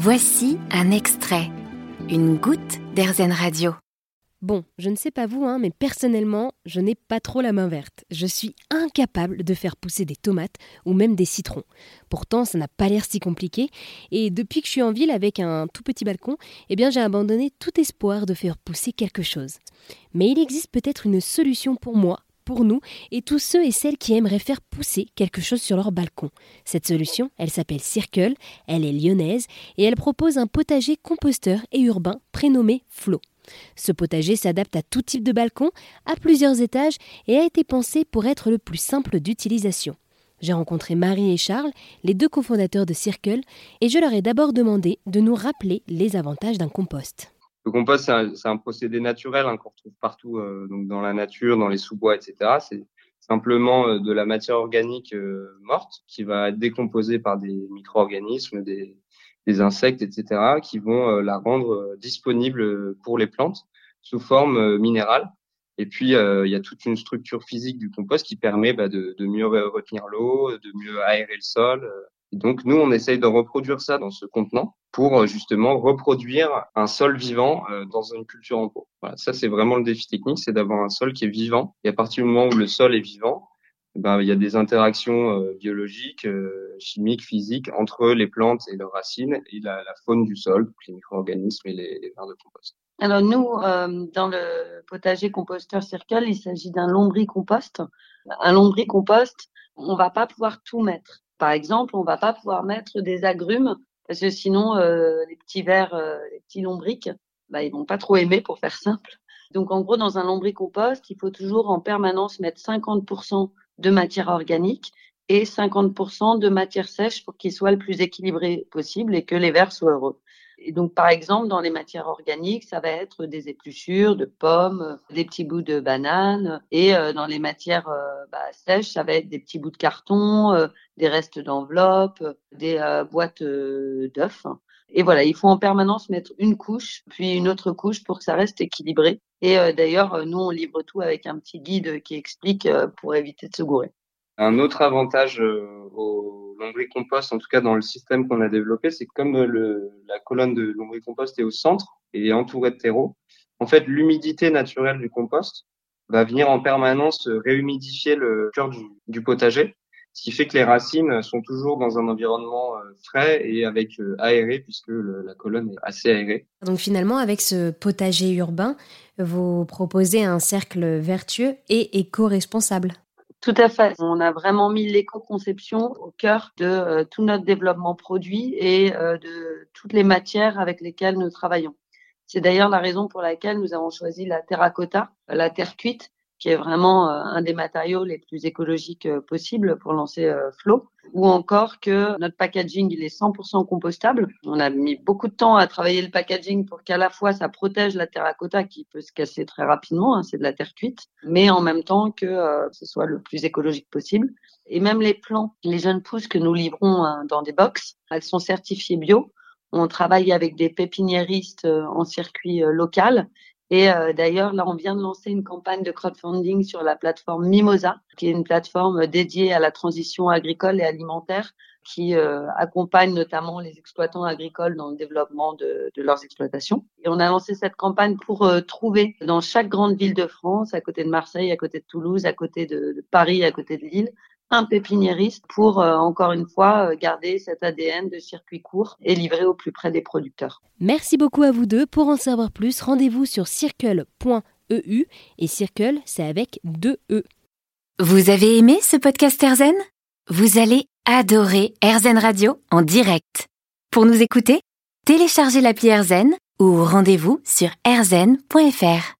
Voici un extrait, une goutte d'Airzen Radio. Bon, je ne sais pas vous, hein, mais personnellement, je n'ai pas trop la main verte. Je suis incapable de faire pousser des tomates ou même des citrons. Pourtant, ça n'a pas l'air si compliqué. Et depuis que je suis en ville avec un tout petit balcon, eh bien, j'ai abandonné tout espoir de faire pousser quelque chose. Mais il existe peut-être une solution pour moi pour nous et tous ceux et celles qui aimeraient faire pousser quelque chose sur leur balcon. Cette solution, elle s'appelle Circle, elle est lyonnaise et elle propose un potager composteur et urbain prénommé Flo. Ce potager s'adapte à tout type de balcon, à plusieurs étages et a été pensé pour être le plus simple d'utilisation. J'ai rencontré Marie et Charles, les deux cofondateurs de Circle, et je leur ai d'abord demandé de nous rappeler les avantages d'un compost. Le compost, c'est un, procédé naturel hein, qu'on retrouve partout euh, donc dans la nature, dans les sous-bois, etc. C'est simplement euh, de la matière organique euh, morte qui va être décomposée par des micro-organismes, des, des, insectes, etc., qui vont la rendre disponible pour les plantes sous forme minérale. Et puis, il y a toute une structure physique du compost qui permet bah, de, de, mieux retenir l'eau, de mieux aérer le sol, donc nous, on essaye de reproduire ça dans ce contenant pour euh, justement reproduire un sol vivant euh, dans une culture en pot. Voilà, ça c'est vraiment le défi technique, c'est d'avoir un sol qui est vivant. Et à partir du moment où le sol est vivant, ben, il y a des interactions euh, biologiques, chimiques, physiques entre les plantes et leurs racines et la, faune du sol, les micro-organismes et les, les vers de compost. Alors nous, dans le potager composteur Circle, il s'agit d'un lombricompost. Un lombricompost, on va pas pouvoir tout mettre. Par exemple, on va pas pouvoir mettre des agrumes parce que sinon euh, les petits vers, euh, les petits lombriques, bah, ils vont pas trop aimer pour faire simple. Donc en gros, dans un lombricompost, il faut toujours en permanence mettre 50% de matière organique et 50% de matière sèche pour qu'il soit le plus équilibré possible et que les vers soient heureux. Et donc, par exemple, dans les matières organiques, ça va être des épluchures de pommes, des petits bouts de bananes. Et euh, dans les matières euh, bah, sèches, ça va être des petits bouts de carton, euh, des restes d'enveloppe, des boîtes d'œufs. Et voilà, il faut en permanence mettre une couche, puis une autre couche pour que ça reste équilibré. Et d'ailleurs, nous, on livre tout avec un petit guide qui explique pour éviter de se gourer. Un autre avantage au lombricompost, en tout cas dans le système qu'on a développé, c'est que comme la colonne de lombricompost est au centre et est entourée de terreau, en fait, l'humidité naturelle du compost va venir en permanence réhumidifier le cœur du, du, potager, ce qui fait que les racines sont toujours dans un environnement euh, frais et avec euh, aéré puisque la colonne est assez aérée. Donc finalement, avec ce potager urbain, vous proposez un cercle vertueux et éco-responsable. Tout à fait. On a vraiment mis l'éco-conception au cœur de euh, tout notre développement produit et euh, de toutes les matières avec lesquelles nous travaillons. C'est d'ailleurs la raison pour laquelle nous avons choisi la terracotta, la terre cuite, qui est vraiment euh, un des matériaux les plus écologiques euh, possibles pour lancer euh, Flow, ou encore que notre packaging il est 100% compostable. On a mis beaucoup de temps à travailler le packaging pour qu'à la fois ça protège la terracotta qui peut se casser très rapidement, hein, c'est de la terre cuite, mais en même temps que ce soit le plus écologique possible. Et même les plants, les jeunes pousses que nous livrons hein, dans des box, elles sont certifiées bio. On travaille avec des pépiniéristes en circuit local et euh, d'ailleurs, là, on vient de lancer une campagne de crowdfunding sur la plateforme Mimosa, qui est une plateforme dédiée à la transition agricole et alimentaire, qui euh, accompagne notamment les exploitants agricoles dans le développement de, de leurs exploitations. Et on a lancé cette campagne pour euh, trouver dans chaque grande ville de France, à côté de Marseille, à côté de Toulouse, à côté de, de Paris, à côté de Lille, un pépiniériste pour, euh, encore une fois, euh, garder cet ADN de circuit court et livrer au plus près des producteurs. Merci beaucoup à vous deux. Pour en savoir plus, rendez-vous sur circle.eu et circle, c'est avec deux E. Vous avez aimé ce podcast Erzen? Vous allez adorer Erzen Radio en direct. Pour nous écouter, téléchargez l'appli Erzen ou rendez-vous sur erzen.fr.